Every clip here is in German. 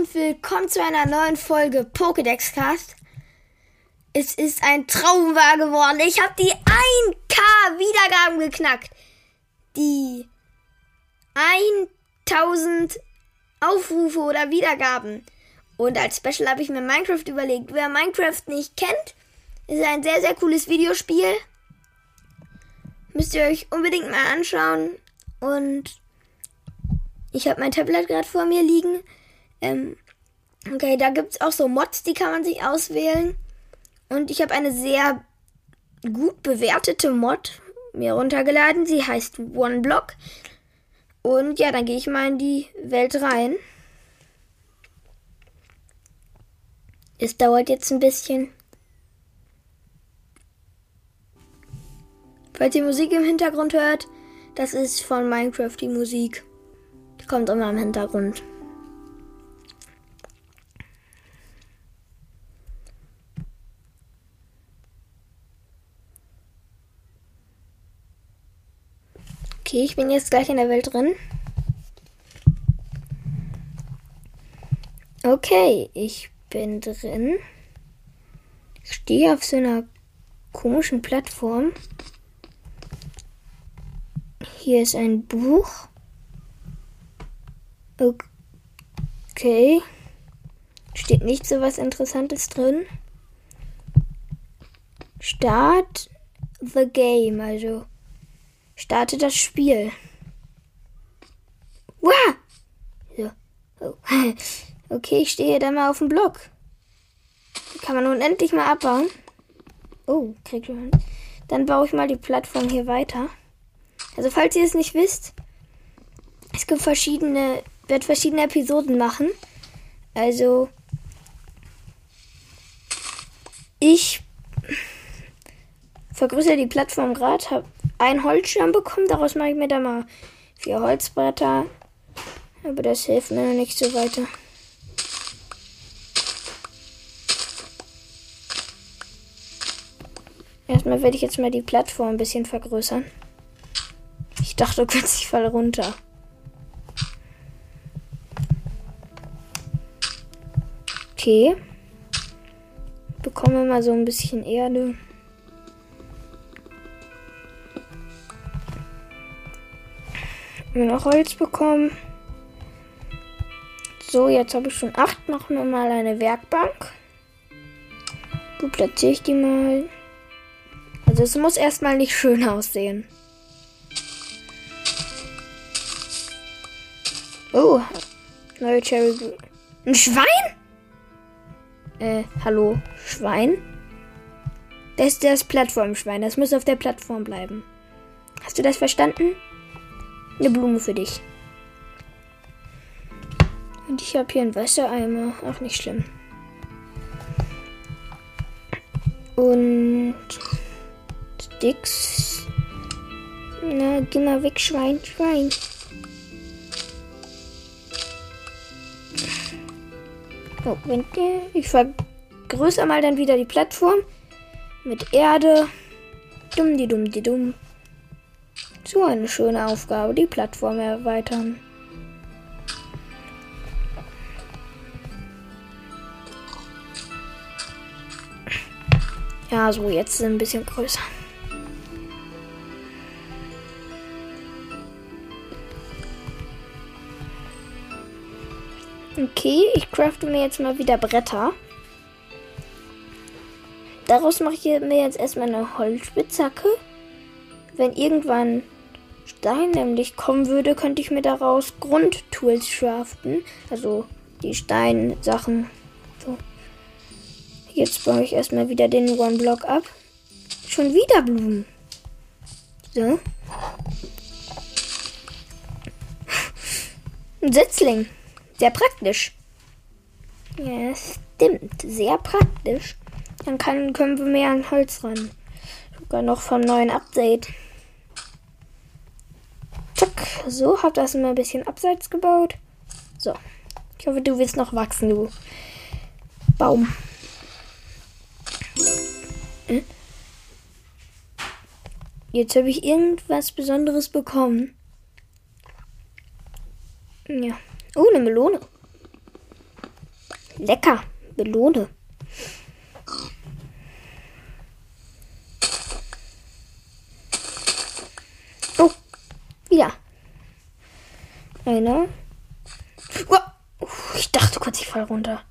und willkommen zu einer neuen Folge Pokédex Cast. Es ist ein Traum wahr geworden. Ich habe die 1K Wiedergaben geknackt. Die 1000 Aufrufe oder Wiedergaben. Und als Special habe ich mir Minecraft überlegt. Wer Minecraft nicht kennt, ist ein sehr, sehr cooles Videospiel. Müsst ihr euch unbedingt mal anschauen. Und ich habe mein Tablet gerade vor mir liegen. Ähm, okay, da gibt es auch so Mods, die kann man sich auswählen. Und ich habe eine sehr gut bewertete Mod mir runtergeladen. Sie heißt OneBlock. Und ja, dann gehe ich mal in die Welt rein. Es dauert jetzt ein bisschen. Falls ihr Musik im Hintergrund hört, das ist von Minecraft die Musik. Die kommt immer im Hintergrund. Okay, ich bin jetzt gleich in der Welt drin. Okay, ich bin drin. Ich stehe auf so einer komischen Plattform. Hier ist ein Buch. Okay. Steht nicht so was Interessantes drin. Start the game, also starte das Spiel. Wow! So. Oh. Okay, ich stehe da mal auf dem Block. Kann man nun endlich mal abbauen. Oh, krieg ich mal. Dann baue ich mal die Plattform hier weiter. Also falls ihr es nicht wisst, es gibt verschiedene, wird verschiedene Episoden machen. Also ich vergrößere die Plattform gerade, habe einen Holzschirm bekommen, daraus mache ich mir da mal vier Holzbretter. Aber das hilft mir noch nicht so weiter. Erstmal werde ich jetzt mal die Plattform ein bisschen vergrößern. Ich dachte kurz, ich falle runter. Okay. Bekommen wir mal so ein bisschen Erde. Wir noch Holz bekommen. So, jetzt habe ich schon acht. Machen wir mal eine Werkbank. Wo platziere ich die mal? Also es muss erstmal nicht schön aussehen. Oh, neue Cherry. Ein Schwein? Äh, hallo, Schwein? Das ist das Plattformschwein. Das muss auf der Plattform bleiben. Hast du das verstanden? Eine Blume für dich. Und ich habe hier einen Wassereimer. Auch nicht schlimm. Und Sticks. Na, geh mal weg, Schwein, Schwein. Oh, ich vergrößere mal dann wieder die Plattform mit Erde. Dumm, die dumm, die dumm. So eine schöne Aufgabe, die Plattform erweitern. Ja, so jetzt ein bisschen größer. Okay, ich crafte mir jetzt mal wieder Bretter. Daraus mache ich mir jetzt erstmal eine Holzspitzhacke. Wenn irgendwann Stein nämlich kommen würde, könnte ich mir daraus Grundtools craften. Also die Steinsachen. So. Jetzt baue ich erstmal wieder den One-Block ab. Schon wieder Blumen. So. Ein Setzling. Sehr praktisch. Ja, stimmt. Sehr praktisch. Dann kann, können wir mehr an Holz ran. Sogar noch vom neuen Update. Zack. So, hab das immer ein bisschen abseits gebaut. So. Ich hoffe, du willst noch wachsen, du Baum. Hm? Jetzt habe ich irgendwas Besonderes bekommen. Ja. Oh, eine Melone. Lecker. Melone. Oh, wieder. Einer. Oh, ich dachte kurz, ich fall runter.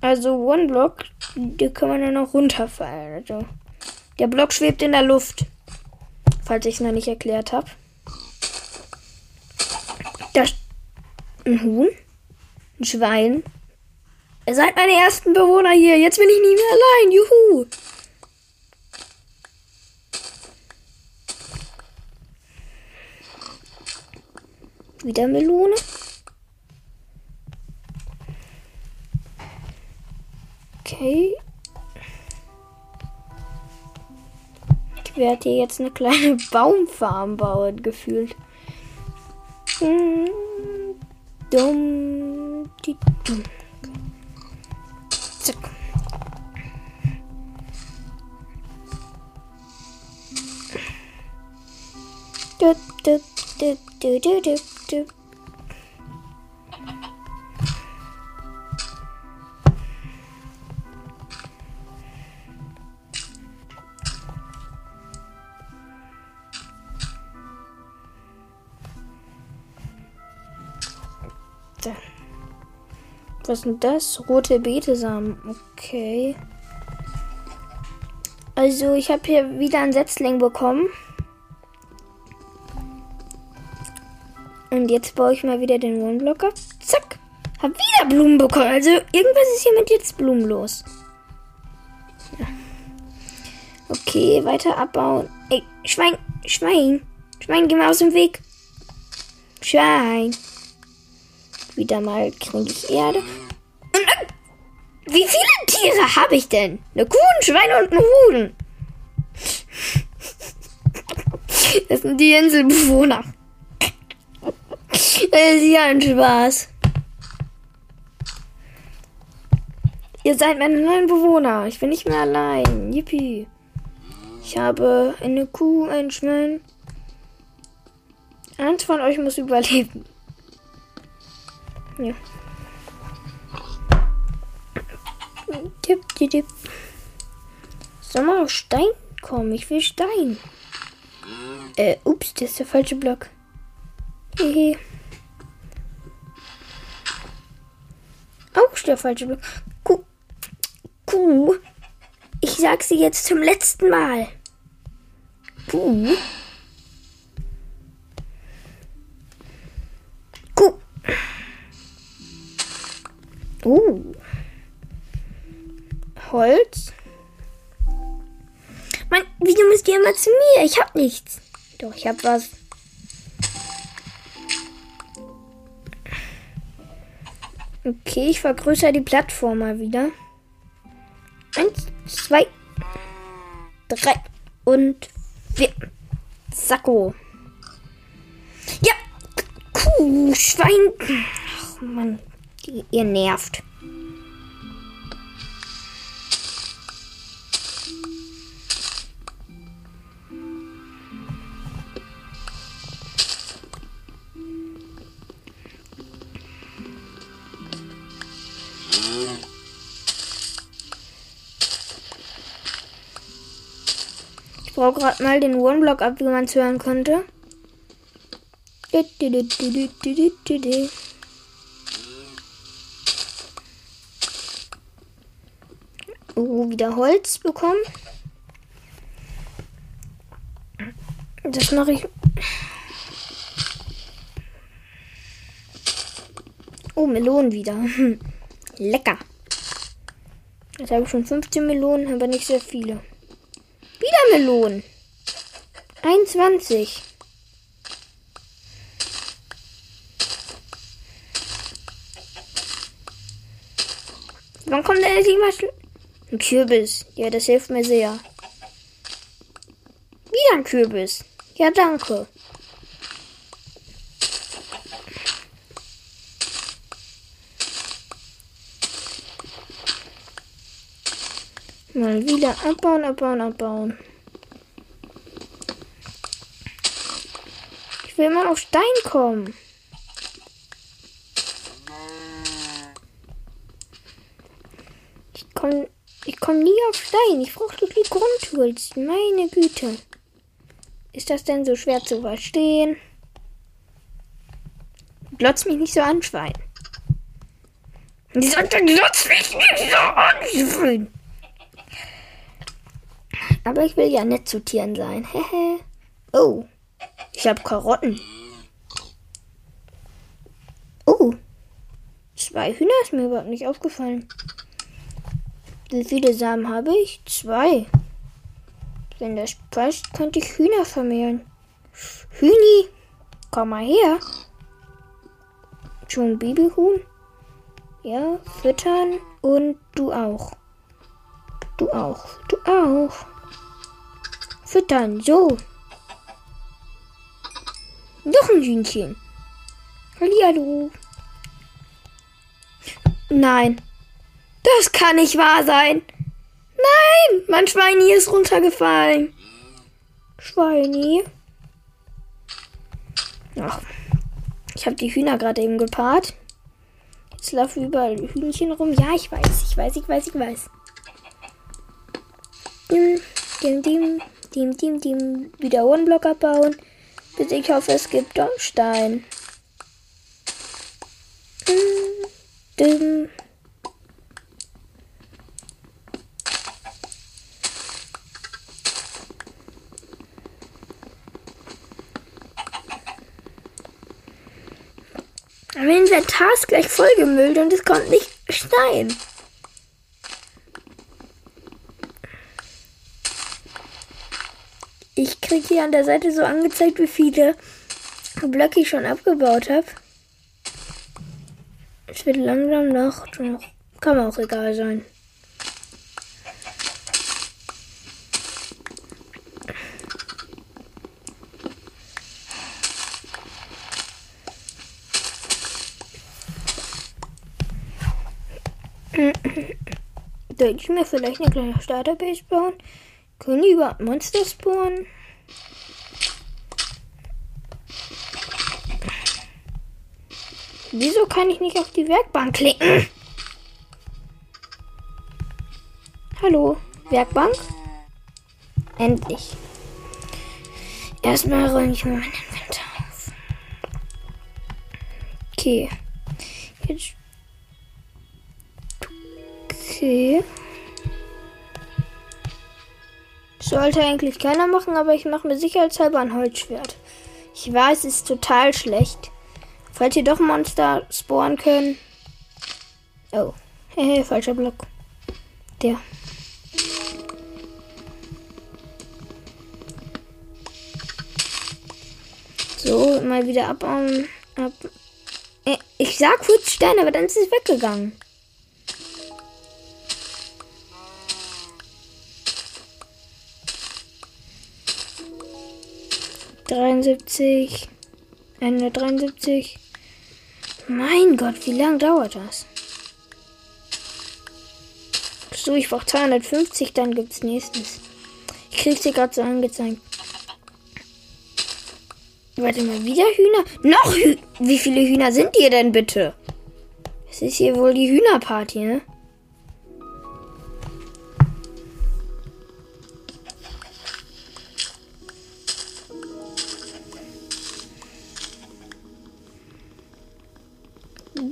Also One Block, die kann man dann noch runterfallen. Also der Block schwebt in der Luft. Falls ich es noch nicht erklärt habe. Da ein Huhn, ein Schwein. Ihr seid meine ersten Bewohner hier. Jetzt bin ich nie mehr allein. Juhu. Wieder Melone. Okay. Ich werde hier jetzt eine kleine Baumfarm bauen, gefühlt. Hm, dumm, die dumm. Zack. Du, du, du, du, du, du. Was ist denn das? Rote Betesamen. Okay. Also, ich habe hier wieder einen Setzling bekommen. Und jetzt baue ich mal wieder den One-Block ab. Zack. Hab wieder Blumen bekommen. Also, irgendwas ist hier mit jetzt Blumen los. Ja. Okay, weiter abbauen. Ey, Schwein, Schwein. Schwein, geh mal aus dem Weg. Schwein. Wieder mal kriege ich Erde. Und, wie viele Tiere habe ich denn? Eine Kuh, ein Schwein und ein Huhn. Das sind die Inselbewohner. Das ist ja ein Spaß. Ihr seid meine neuen Bewohner. Ich bin nicht mehr allein. Yippie. Ich habe eine Kuh, ein Schwein. Eins von euch muss überleben. Ja. Tipp, tipp, tipp. Soll mal auf Stein kommen? Ich will Stein. Äh, ups, das ist der falsche Block. Hehe. Auch der falsche Block. Kuh. Kuh. Ich sag sie jetzt zum letzten Mal. Kuh. Kuh. Uh. Holz. Mann, wieso müsst ihr immer zu mir? Ich hab nichts. Doch, ich hab was. Okay, ich vergrößere die Plattform mal wieder. Eins, zwei, drei und vier. Sacko. Ja, Kuh, Schwein. Ach Mann, ihr nervt. Ich brauche gerade mal den One-Block ab, wie man es hören konnte. Oh, wieder Holz bekommen. Das mache ich. Oh, Melonen wieder. Lecker. Jetzt habe ich schon 15 Melonen, aber nicht sehr viele. Wieder Melonen. 21. Wann kommt denn endlich mal ein Kürbis? Ja, das hilft mir sehr. Wieder ein Kürbis. Ja, danke. wieder abbauen, abbauen, abbauen. Ich will mal auf Stein kommen. Ich komme ich komm nie auf Stein. Ich brauche doch die Grundtools. Meine Güte. Ist das denn so schwer zu verstehen? Glotz mich nicht so an, Schwein. Die sagt, glotz mich nicht so an, Schwein. Aber ich will ja nett zu Tieren sein. Hehe. oh, ich habe Karotten. Oh, zwei Hühner ist mir überhaupt nicht aufgefallen. Wie viele Samen habe ich? Zwei. Wenn das passt, könnte ich Hühner vermehren. Hühni, komm mal her. Schon Babyhuhn? Ja, füttern und du auch. Du auch, du auch. Füttern, so. Noch ein Hühnchen. Hallihallo. Nein. Das kann nicht wahr sein. Nein, mein Schweini ist runtergefallen. Schweini. Ach, ich habe die Hühner gerade eben gepaart. Jetzt laufen überall Hühnchen rum. Ja, ich weiß, ich weiß, ich weiß, ich weiß. Dim, dim, dim, dim, dim, dim. Wieder One-Block abbauen. Bis ich hoffe, es gibt Stein. Dim. Mein Inventar ist gleich vollgemüllt und es kommt nicht Stein. Ich kriege hier an der Seite so angezeigt, wie viele Blöcke ich schon abgebaut habe. Es wird langsam Nacht. Kann mir auch egal sein. Sollte ich mir vielleicht eine kleine Starterbase bauen? Können die überhaupt Monster spawnen? Wieso kann ich nicht auf die Werkbank klicken? Hallo, Werkbank? Endlich. Erstmal räume ich mal mein Inventar auf. Okay. Jetzt. Okay. Sollte eigentlich keiner machen, aber ich mache mir sicherheitshalber ein Holzschwert. Ich weiß, es ist total schlecht. Falls ihr doch Monster spawnen können. Oh. Hehe, falscher Block. Der. So, mal wieder abbauen. Ab. Äh, ich sag kurz Stein, aber dann ist es weggegangen. 73, 173. Mein Gott, wie lange dauert das? So, ich brauche 250, dann gibt's nächstes. Ich krieg's hier gerade so angezeigt. Warte mal, wieder Hühner? Noch Hü Wie viele Hühner sind hier denn bitte? Es ist hier wohl die Hühnerparty, ne?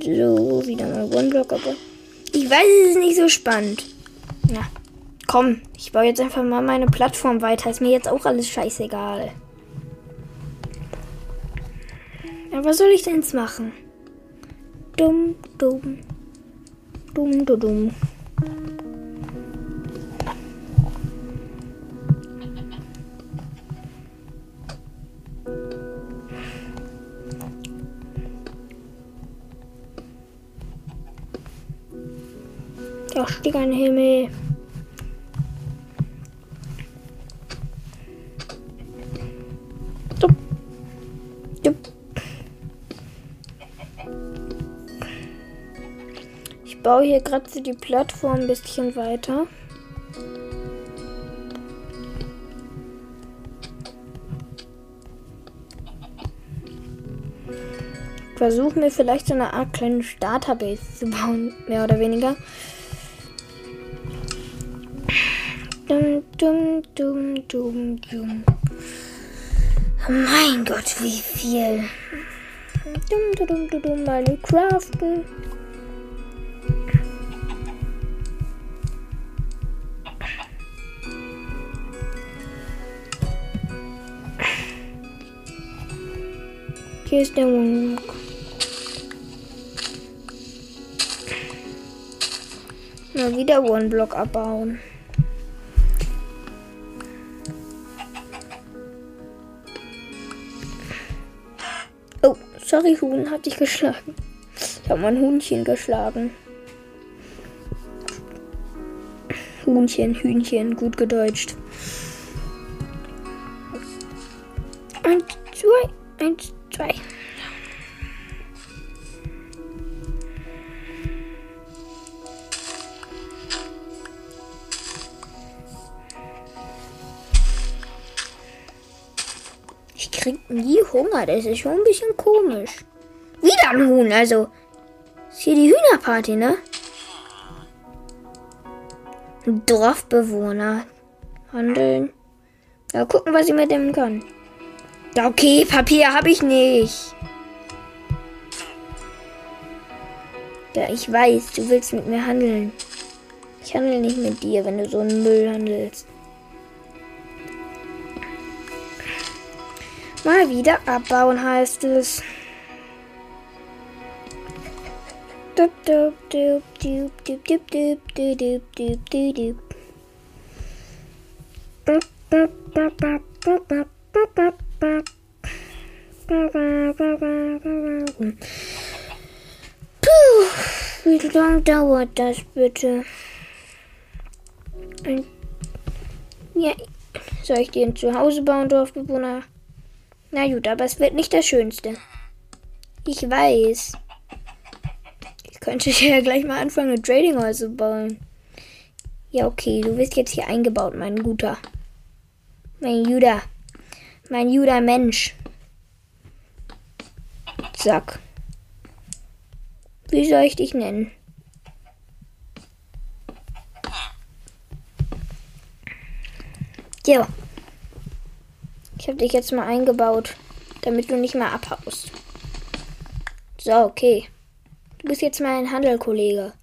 So, wieder mal One-Block, aber ich weiß, es ist nicht so spannend. Na, komm, ich baue jetzt einfach mal meine Plattform weiter. Ist mir jetzt auch alles scheißegal. Ja, was soll ich denn jetzt machen? Dumm, dumm. Dumm, dumm, dumm. Ach, stieg ein Himmel. Ich baue hier gerade so die Plattform ein bisschen weiter. Versuche mir vielleicht so eine Art kleine Starterbase zu bauen, mehr oder weniger. Gott, wie viel. Dum, dum, dum, dum, meine Craften. Hier ist der Wohnung. Mal wieder One-Block abbauen. Sorry, Huhn, hat dich geschlagen. Ich habe mein Huhnchen geschlagen. Huhnchen, Hühnchen, gut gedeutscht. Eins, zwei, eins, Hunger, das ist schon ein bisschen komisch. Wieder ein Huhn, also. Ist hier die Hühnerparty, ne? Dorfbewohner. Handeln. Ja, gucken, was ich mit dem kann. Okay, Papier habe ich nicht. Ja, ich weiß, du willst mit mir handeln. Ich handle nicht mit dir, wenn du so einen Müll handelst. Dup, dup, dup, dup, dup. Puh, wie lange dauert das bitte? Ja, soll ich dir ein Zuhause bauen, Dorfbewohner? Na gut, aber es wird nicht das Schönste. Ich weiß. Ich könnte ja gleich mal anfangen, ein Trading zu bauen. Ja, okay, du wirst jetzt hier eingebaut, mein Guter. Mein Judah. Mein Judah Mensch. Zack. Wie soll ich dich nennen? Ja. Ich habe dich jetzt mal eingebaut, damit du nicht mehr abhaust. So, okay. Du bist jetzt mein Handelkollege.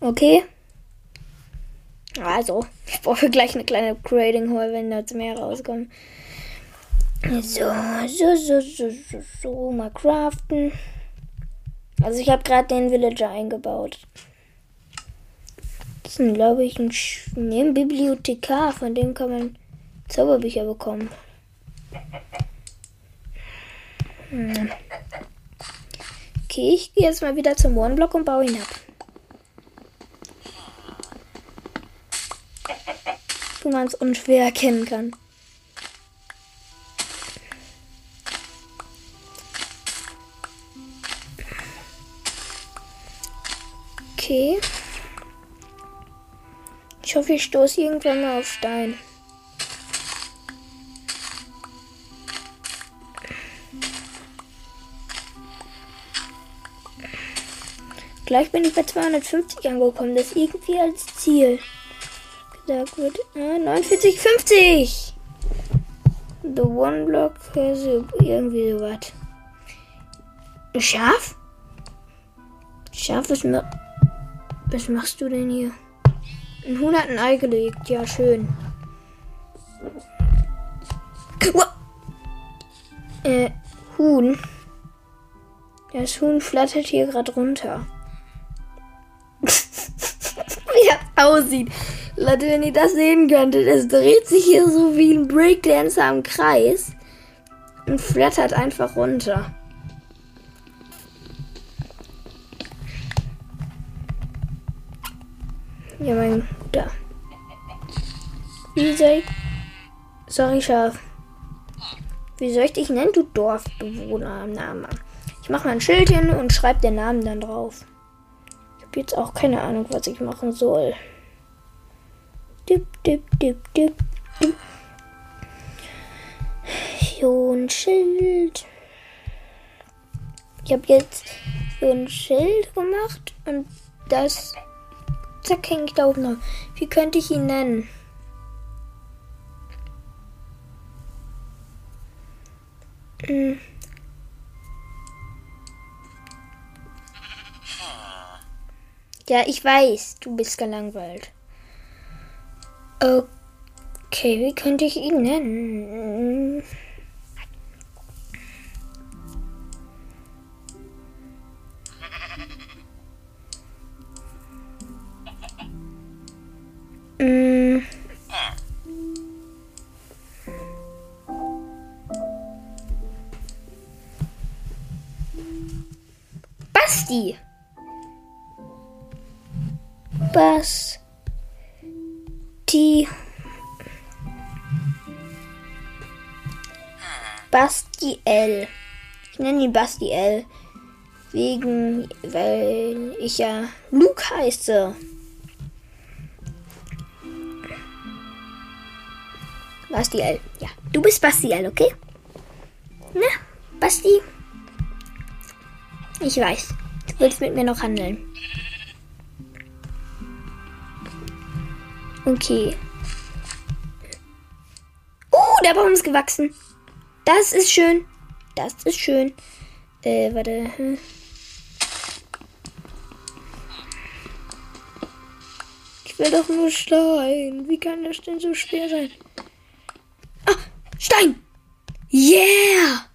Okay. Also, ich brauche gleich eine kleine Grading Hall, wenn da mehr rauskommen. So, so, so, so, so, so, mal craften. Also ich habe gerade den Villager eingebaut. Das ist, glaube ich, ein, Sch nee, ein Bibliothekar, von dem kann man Zauberbücher bekommen. Hm. Okay, ich gehe jetzt mal wieder zum One-Block und baue ihn ab. Wo man es unschwer erkennen kann. Okay. Ich hoffe, ich stoße irgendwann mal auf Stein. Gleich bin ich bei 250 angekommen. Das ist irgendwie als Ziel gesagt wird. Ah, 49, 50! The One Block, also irgendwie sowas. Ein Schaf? Schaf, was, ma was machst du denn hier? Ein Huhn hat ein Ei gelegt. Ja, schön. Äh, Huhn. Das Huhn flattert hier gerade runter. Wie das aussieht. Leute, wenn ihr das sehen könntet, es dreht sich hier so wie ein Breakdancer im Kreis und flattert einfach runter. Ja, mein Guter. Wie soll ich. Sorry, Schaf. Wie soll ich dich nennen, du Dorfbewohner? Namen. Ich mache mal ein Schild hin und schreibe den Namen dann drauf. Ich habe jetzt auch keine Ahnung, was ich machen soll. Dip, dip, dip, dip, dip. So ein Schild. Ich habe jetzt so ein Schild gemacht und das ich da oben noch. Wie könnte ich ihn nennen? Hm. Ja, ich weiß, du bist gelangweilt. Okay, wie könnte ich ihn nennen? Ich nenne ihn Bastiel. Wegen, weil ich ja Luke heiße. Bastiel. Ja, du bist Bastiel, okay? Na, Basti? Ich weiß. Du willst mit mir noch handeln. Okay. Oh, der Baum ist gewachsen. Das ist schön. Das ist schön. Äh, warte. Hm. Ich will doch nur Stein. Wie kann das denn so schwer sein? Stein! Yeah!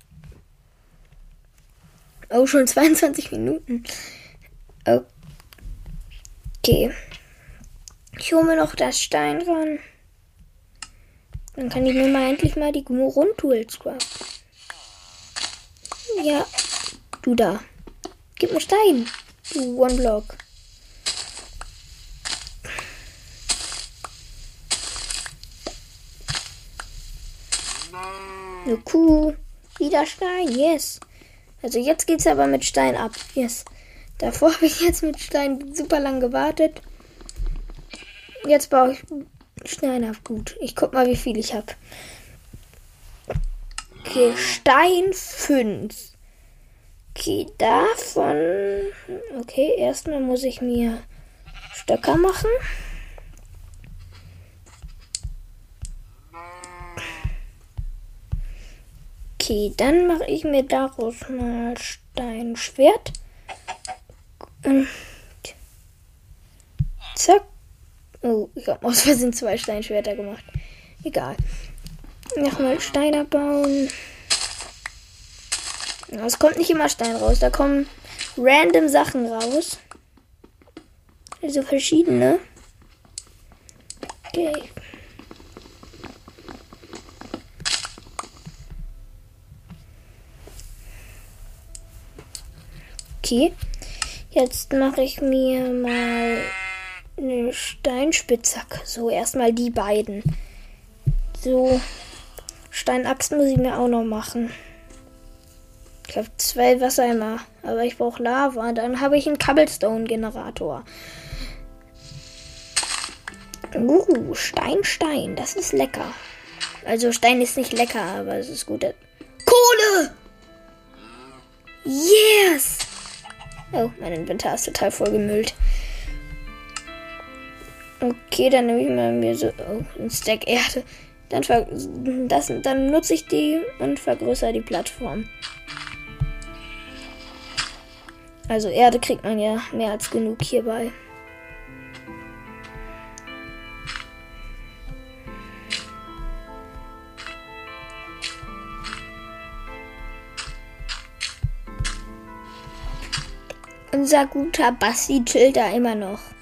Oh, schon 22 Minuten. Okay. Ich hole mir noch das Stein ran. Dann kann ich mir mal endlich mal die Grundtools craften. Ja, du da. Gib mir Stein. Du One Block. Eine Kuh. Wieder Stein. Yes. Also jetzt geht's aber mit Stein ab. Yes. Davor habe ich jetzt mit Stein super lang gewartet. Jetzt baue ich Stein ab. Gut. Ich guck mal, wie viel ich habe. Okay, Stein 5. Okay, davon. Okay, erstmal muss ich mir Stöcker machen. Okay, dann mache ich mir daraus mal Steinschwert. Und zack. Oh, ich habe aus Versehen zwei Steinschwerter gemacht. Egal. Nochmal Stein abbauen. Es kommt nicht immer Stein raus. Da kommen random Sachen raus. Also verschiedene. Okay. Okay. Jetzt mache ich mir mal eine Steinspitzhacke. So, erstmal die beiden. So. Steinaxt muss ich mir auch noch machen. Ich habe zwei Wassereimer, aber ich brauche Lava. Dann habe ich einen Cobblestone-Generator. Uh, Stein, Stein. Das ist lecker. Also Stein ist nicht lecker, aber es ist gut. Kohle! Yes! Oh, mein Inventar ist total vollgemüllt. Okay, dann nehme ich mal mir so oh, ein Stack Erde. Dann, das, dann nutze ich die und vergrößere die Plattform. Also Erde kriegt man ja mehr als genug hierbei. Unser guter Basti chillt da immer noch.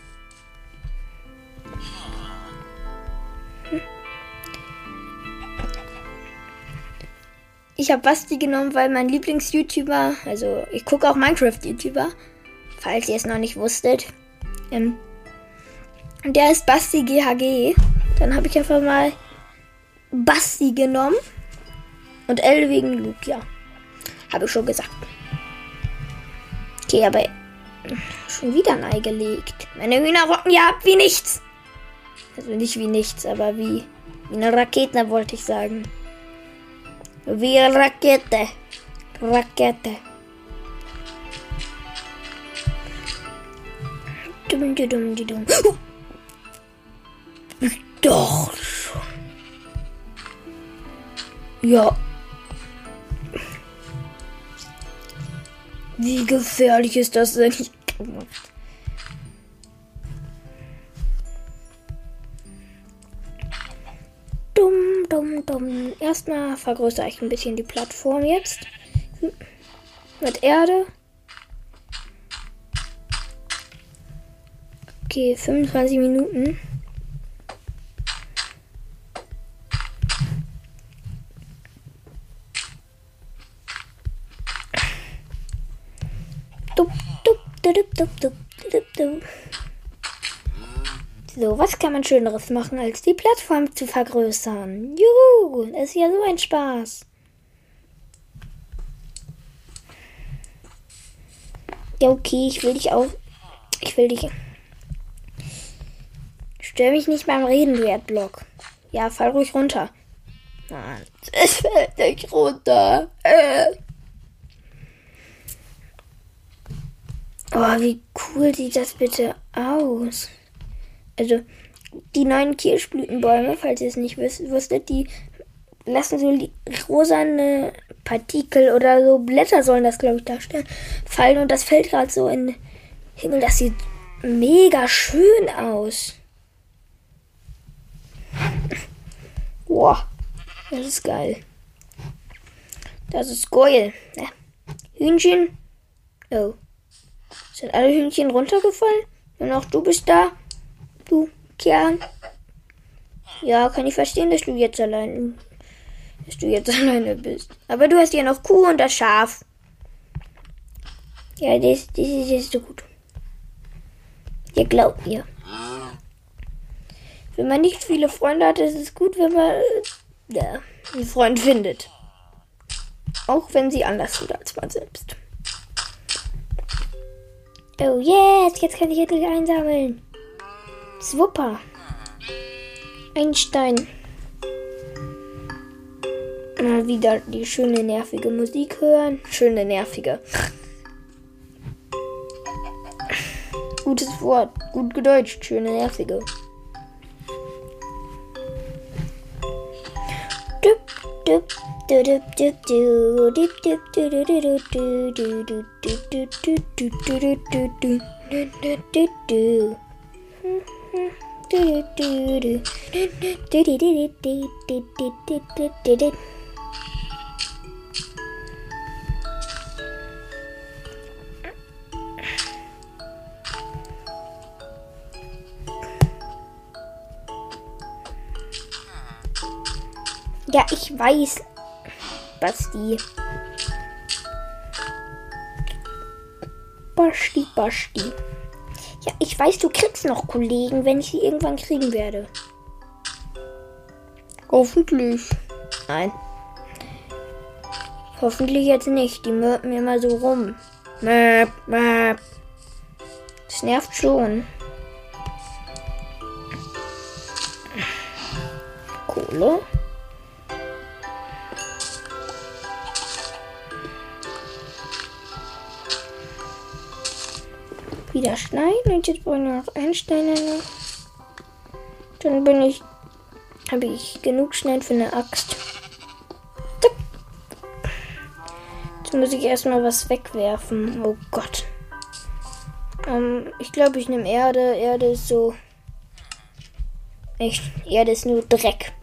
Ich habe Basti genommen, weil mein Lieblings-YouTuber, also ich gucke auch Minecraft-YouTuber, falls ihr es noch nicht wusstet. Ähm, der ist Basti GHG. Dann habe ich einfach mal Basti genommen. Und L wegen Luke, ja. Habe ich schon gesagt. Okay, aber Schon wieder ein Ei gelegt. Meine Hühner rocken ja ab wie nichts. Also nicht wie nichts, aber wie, wie eine Rakete, wollte ich sagen. Wie Rakete. Rakete. Dumm, die dumm. Doch. Ja. Wie gefährlich ist das denn? Dumm. Erstmal vergrößere ich ein bisschen die Plattform jetzt. Mit Erde. Okay, 25 Minuten. So, was kann man Schöneres machen, als die Plattform zu vergrößern? Juhu, ist ja so ein Spaß. Ja, okay, ich will dich auch. Ich will dich. Stör mich nicht beim Reden, du Erdblock. Ja, fall ruhig runter. Nein, es fällt nicht runter. Äh. Oh, wie cool sieht das bitte aus. Also, die neuen Kirschblütenbäume, falls ihr es nicht wusstet, die lassen so rosane Partikel oder so Blätter sollen das, glaube ich, darstellen, fallen und das fällt gerade so in den Himmel. Das sieht mega schön aus. Boah, das ist geil. Das ist geil. Ja. Hühnchen. Oh. Sind alle Hühnchen runtergefallen? Und auch du bist da? Du Kern? Ja, kann ich verstehen, dass du jetzt allein, dass du jetzt alleine bist. Aber du hast ja noch Kuh und das Schaf. Ja, das, das, ist, ist so gut. Ja, glaubt mir. Wenn man nicht viele Freunde hat, ist es gut, wenn man ja, einen Freund findet. Auch wenn sie anders sind als man selbst. Oh yes, jetzt kann ich endlich einsammeln. Super. Ein Stein. Mal wieder die schöne, nervige Musik hören. Schöne, nervige. Gutes Wort. Gut gedeutscht. Schöne, nervige. Ja, ich weiß, Basti. Basti, Basti. Ja, ich weiß, du kriegst noch Kollegen, wenn ich sie irgendwann kriegen werde. Hoffentlich. Nein. Hoffentlich jetzt nicht. Die mörten mir mal so rum. Möp. Das nervt schon. Stein und jetzt brauche ich noch einen Stein. Dann bin ich, habe ich genug Stein für eine Axt. Jetzt muss ich erstmal was wegwerfen. Oh Gott. Ähm, ich glaube, ich nehme Erde. Erde ist so. Echt, Erde ist nur Dreck.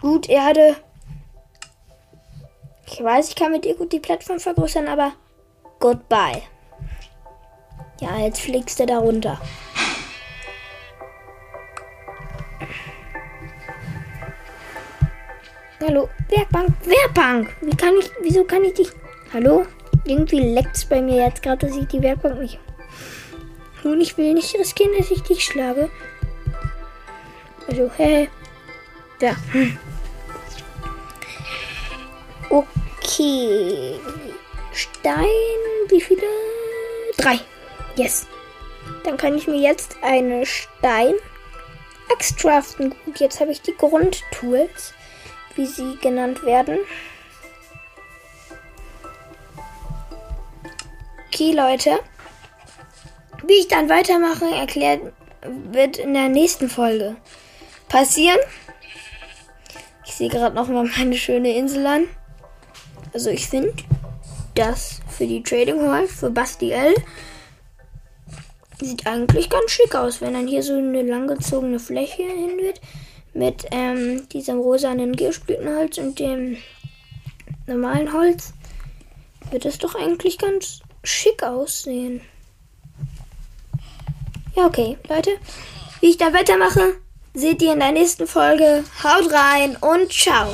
Gut, Erde. Ich weiß, ich kann mit dir gut die Plattform vergrößern, aber goodbye. Ja, jetzt fliegst du da runter. Hallo, Werkbank, Werkbank. Wie kann ich, wieso kann ich dich? Hallo? Irgendwie leckt es bei mir jetzt gerade, dass ich die Werkbank nicht. Und ich will nicht riskieren, dass ich dich schlage. Also, hä? Da. Okay. Stein, wie viele? Drei. Yes. Dann kann ich mir jetzt eine Stein Axt craften. Gut, jetzt habe ich die Grundtools, wie sie genannt werden. Okay, Leute. Wie ich dann weitermache, erklärt wird in der nächsten Folge passieren. Ich sehe gerade noch mal meine schöne Insel an. Also ich finde das für die Trading Hall, für Basti L. Sieht eigentlich ganz schick aus, wenn dann hier so eine langgezogene Fläche hin wird. Mit ähm, diesem rosanen Gierblütenholz und dem normalen Holz. Wird es doch eigentlich ganz schick aussehen. Ja, okay, Leute. Wie ich da weitermache, seht ihr in der nächsten Folge. Haut rein und ciao.